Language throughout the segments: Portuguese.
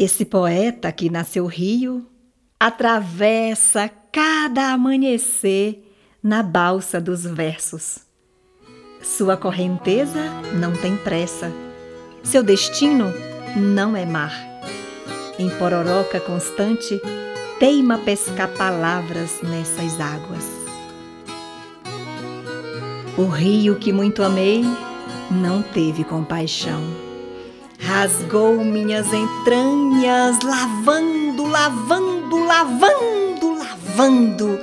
Esse poeta que nasceu rio atravessa cada amanhecer na balsa dos versos. Sua correnteza não tem pressa, seu destino não é mar. Em pororoca constante, teima pescar palavras nessas águas. O rio que muito amei não teve compaixão. Rasgou minhas entranhas, lavando, lavando, lavando, lavando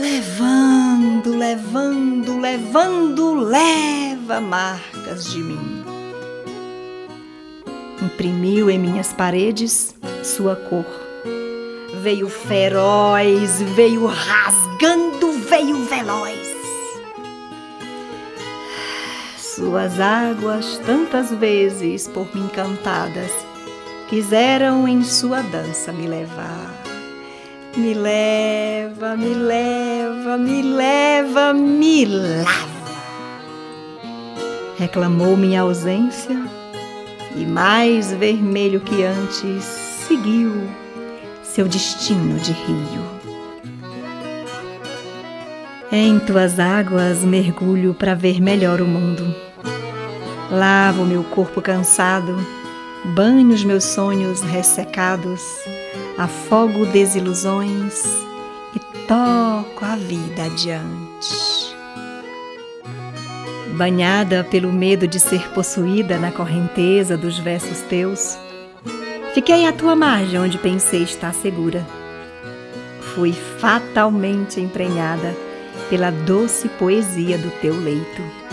levando, levando, levando, leva marcas de mim. Imprimiu em minhas paredes sua cor. Veio feroz, veio rasgando, Suas águas, tantas vezes por mim cantadas, quiseram em sua dança me levar. Me leva, me leva, me leva, me lava. Reclamou minha ausência e, mais vermelho que antes, seguiu seu destino de rio. Em tuas águas mergulho para ver melhor o mundo. Lavo meu corpo cansado, banho os meus sonhos ressecados afogo desilusões e toco a vida adiante. Banhada pelo medo de ser possuída na correnteza dos versos teus, fiquei à tua margem onde pensei estar segura. Fui fatalmente emprenhada pela doce poesia do teu leito